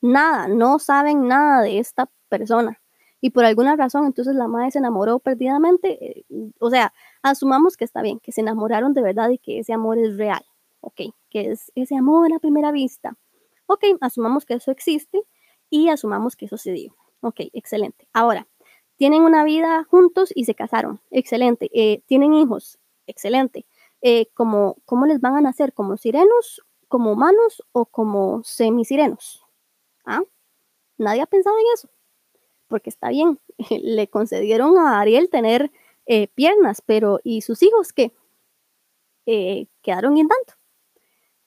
Nada, no saben nada de esta persona. Y por alguna razón, entonces la madre se enamoró perdidamente. Eh, o sea, asumamos que está bien, que se enamoraron de verdad y que ese amor es real ok, que es ese amor a primera vista. Ok, asumamos que eso existe y asumamos que eso se dio. Ok, excelente. Ahora, tienen una vida juntos y se casaron. Excelente. Eh, tienen hijos. Excelente. Eh, ¿cómo, les van a nacer? ¿Como sirenos, como humanos o como semisirenos? ¿Ah? Nadie ha pensado en eso. Porque está bien, <laughs> le concedieron a Ariel tener eh, piernas, pero ¿y sus hijos qué? quedaron guindando.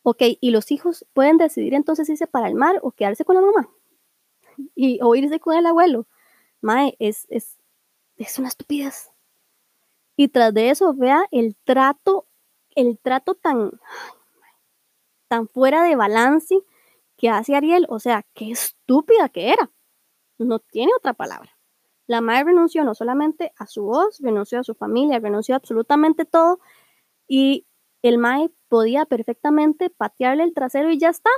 Ok, y los hijos pueden decidir entonces irse para el mar o quedarse con la mamá. Y, o irse con el abuelo. Mae, es, es, es una estupidez. Y tras de eso, vea el trato, el trato tan, tan fuera de balance que hace Ariel. O sea, qué estúpida que era. No tiene otra palabra. La madre renunció no solamente a su voz, renunció a su familia, renunció a absolutamente todo. Y el Mae podía perfectamente patearle el trasero y ya está.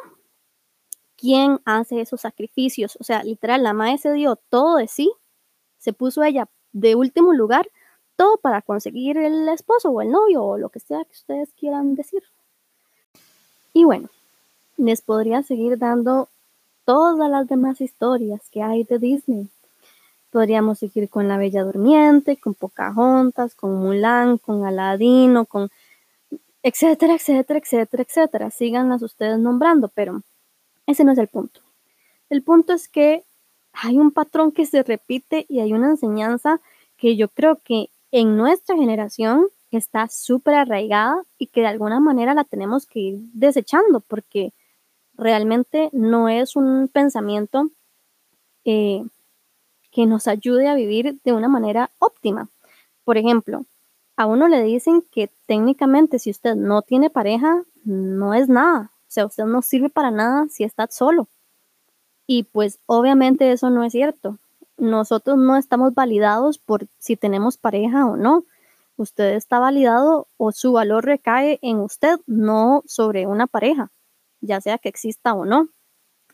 ¿Quién hace esos sacrificios? O sea, literal, la Mae se dio todo de sí, se puso ella de último lugar, todo para conseguir el esposo o el novio o lo que sea que ustedes quieran decir. Y bueno, les podría seguir dando todas las demás historias que hay de Disney. Podríamos seguir con La Bella Durmiente, con Pocahontas, con Mulan, con Aladino, con etcétera, etcétera, etcétera, etcétera. Síganlas ustedes nombrando, pero ese no es el punto. El punto es que hay un patrón que se repite y hay una enseñanza que yo creo que en nuestra generación está súper arraigada y que de alguna manera la tenemos que ir desechando porque realmente no es un pensamiento eh, que nos ayude a vivir de una manera óptima. Por ejemplo, a uno le dicen que técnicamente si usted no tiene pareja, no es nada. O sea, usted no sirve para nada si está solo. Y pues obviamente eso no es cierto. Nosotros no estamos validados por si tenemos pareja o no. Usted está validado o su valor recae en usted, no sobre una pareja, ya sea que exista o no.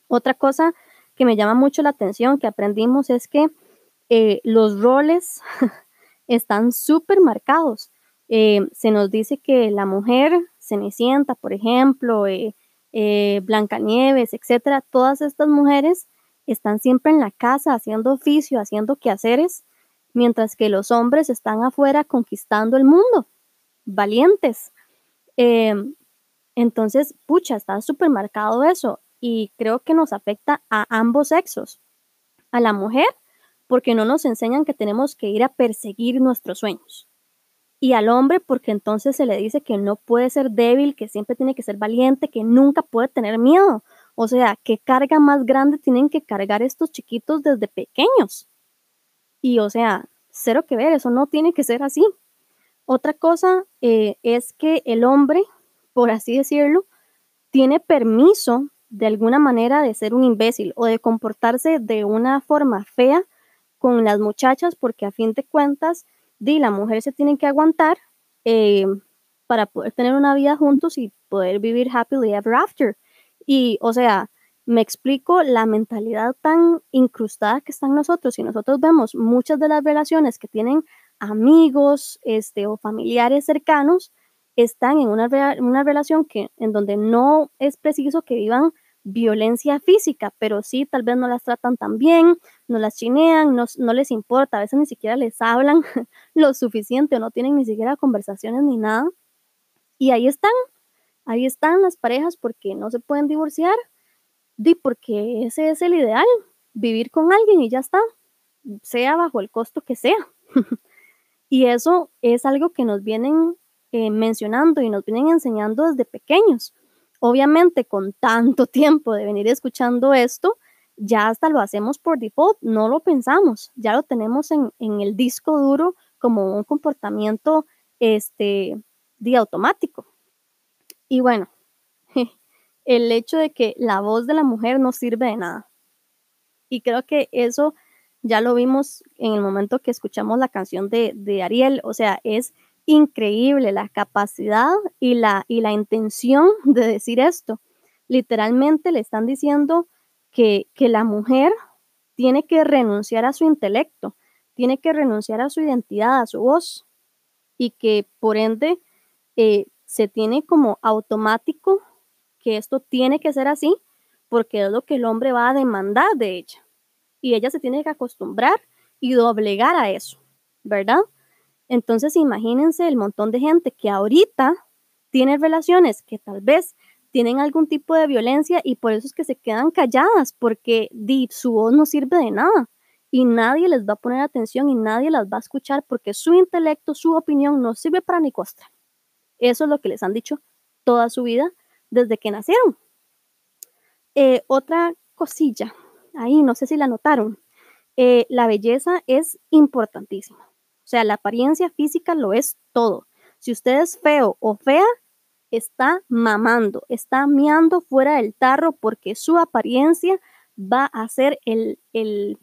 Otra cosa que me llama mucho la atención que aprendimos es que eh, los roles <laughs> están súper marcados. Eh, se nos dice que la mujer, Cenicienta, por ejemplo, eh, eh, Blancanieves, etcétera, todas estas mujeres están siempre en la casa haciendo oficio, haciendo quehaceres, mientras que los hombres están afuera conquistando el mundo, valientes. Entonces, pucha, está súper marcado eso y creo que nos afecta a ambos sexos. A la mujer, porque no nos enseñan que tenemos que ir a perseguir nuestros sueños. Y al hombre, porque entonces se le dice que no puede ser débil, que siempre tiene que ser valiente, que nunca puede tener miedo. O sea, ¿qué carga más grande tienen que cargar estos chiquitos desde pequeños? Y o sea, cero que ver, eso no tiene que ser así. Otra cosa eh, es que el hombre, por así decirlo, tiene permiso de alguna manera de ser un imbécil o de comportarse de una forma fea con las muchachas porque a fin de cuentas, di, la mujer se tiene que aguantar eh, para poder tener una vida juntos y poder vivir happily ever after. Y, o sea, me explico la mentalidad tan incrustada que están nosotros. Y nosotros vemos muchas de las relaciones que tienen amigos este, o familiares cercanos, están en una, una relación que, en donde no es preciso que vivan violencia física, pero sí, tal vez no las tratan tan bien, no las chinean, no, les importa, a veces ni siquiera les hablan <laughs> lo suficiente o no tienen ni siquiera conversaciones ni nada. Y ahí están, ahí están las parejas porque no se pueden divorciar, di porque ese es el ideal, vivir con alguien y ya está, sea bajo el costo que sea. <laughs> y eso es algo que nos vienen eh, mencionando y nos vienen enseñando desde pequeños. Obviamente, con tanto <laughs> tiempo de venir escuchando esto, ya hasta lo hacemos por default, no lo pensamos, ya lo tenemos en, en el disco duro como un comportamiento este, de automático. Y bueno, <laughs> el hecho de que la voz de la mujer no sirve de nada. Y creo que eso ya lo vimos en el momento que escuchamos la canción de, de Ariel, o sea, es increíble la capacidad y la, y la intención de decir esto. Literalmente le están diciendo que, que la mujer tiene que renunciar a su intelecto, tiene que renunciar a su identidad, a su voz, y que por ende eh, se tiene como automático que esto tiene que ser así, porque es lo que el hombre va a demandar de ella. Y ella se tiene que acostumbrar y doblegar a eso, ¿verdad? Entonces imagínense el montón de gente que ahorita tiene relaciones que tal vez tienen algún tipo de violencia y por eso es que se quedan calladas, porque su voz no sirve de nada y nadie les va a poner atención y nadie las va a escuchar porque su intelecto, su opinión no sirve para ni costa. Eso es lo que les han dicho toda su vida desde que nacieron. Eh, otra cosilla, ahí no sé si la notaron, eh, la belleza es importantísima. O sea, la apariencia física lo es todo. Si usted es feo o fea, está mamando, está miando fuera del tarro porque su apariencia va a ser el,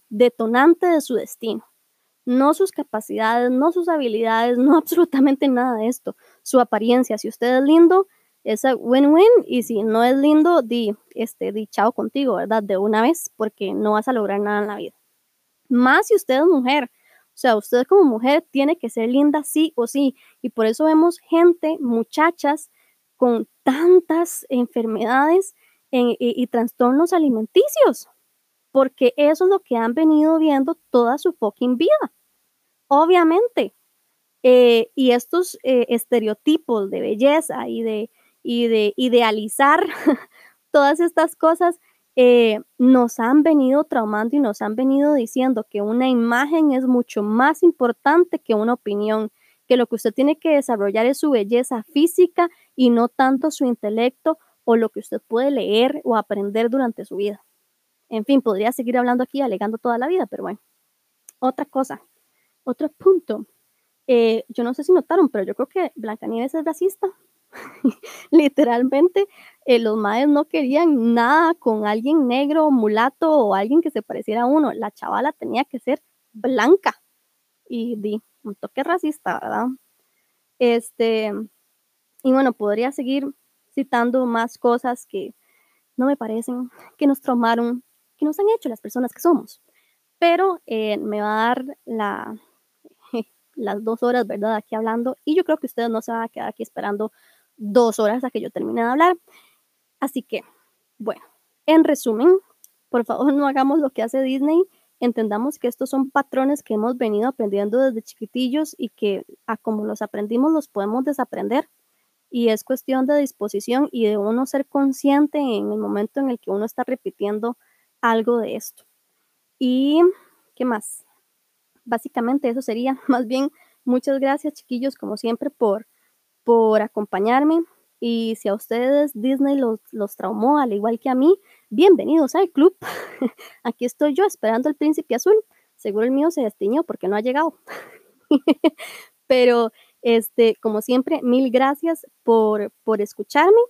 detonante de su destino. No sus capacidades, no sus habilidades, no <laughs> absolutamente nada de esto. Su apariencia, si usted es lindo, es win-win y si no es lindo, di, este, di chao contigo, ¿verdad? De una vez, porque no vas a lograr nada en la vida. Más si usted es mujer, sea, usted como mujer tiene que ser linda sí o sí. Y por eso vemos gente, muchachas, con tantas enfermedades y, trastornos alimenticios. Porque eso es lo que han venido viendo toda su fucking vida. Obviamente. Eh, y estos eh, estereotipos de belleza y de, y de idealizar <laughs> todas estas cosas eh, nos han venido traumando y nos han venido diciendo que una imagen es mucho más importante que una opinión, que lo que usted tiene que desarrollar es su belleza física y no tanto su intelecto o lo que usted puede leer o aprender durante su vida. En fin, podría seguir hablando aquí alegando toda la vida, pero bueno. Otra cosa, otro punto. Eh, yo no sé si notaron, pero yo creo que Blancanieves es racista. <laughs> Literalmente, eh, los madres no querían nada con alguien negro, mulato o alguien que se pareciera a uno. La chavala tenía que ser blanca. Y di un toque racista, ¿verdad? Este, y bueno, podría seguir citando más cosas que no me parecen, que nos traumaron, que nos han hecho las personas que somos. Pero eh, me va a dar la, <laughs> las dos horas, ¿verdad? Aquí hablando. Y yo creo que ustedes no se van a quedar aquí esperando dos horas a que yo termine de hablar. Así que, bueno, en resumen, por favor no hagamos lo que hace Disney. Entendamos que estos son patrones que hemos venido aprendiendo desde chiquitillos y que a como los aprendimos los podemos desaprender. Y es cuestión de disposición y de uno ser consciente en el momento en el que uno está repitiendo algo de esto. Y, ¿qué más? Básicamente eso sería. <laughs> Más bien, muchas gracias chiquillos, como siempre, por, por acompañarme. Y si a ustedes Disney los, los traumó, al igual que a mí, bienvenidos al club. <laughs> Aquí estoy yo esperando el príncipe azul. Seguro el mío se destiñó porque no ha llegado. <laughs> Pero, este, como siempre, mil gracias por, por escucharme.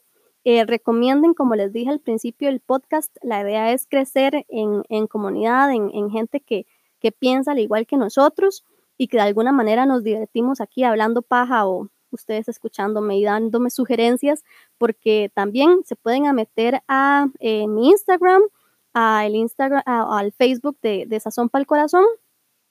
Eh, recomienden, como les dije al principio del podcast, la idea es crecer en, en comunidad, en, en gente que, que piensa al igual que nosotros y que de alguna manera nos divertimos aquí hablando paja o ustedes escuchándome y dándome sugerencias, porque también se pueden meter a eh, mi Instagram, a el Instagram, al Facebook de, de Sazón para el Corazón,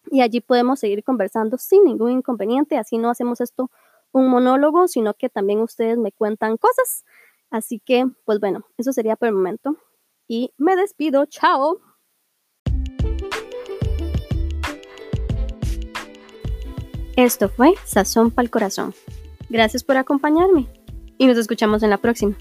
y allí podemos seguir conversando sin ningún inconveniente. Así no hacemos esto un monólogo, sino que también ustedes me cuentan cosas. Así que, pues bueno, eso sería por el momento. Y me despido. Chao. Esto fue Sazón para el Corazón. Gracias por acompañarme y nos escuchamos en la próxima.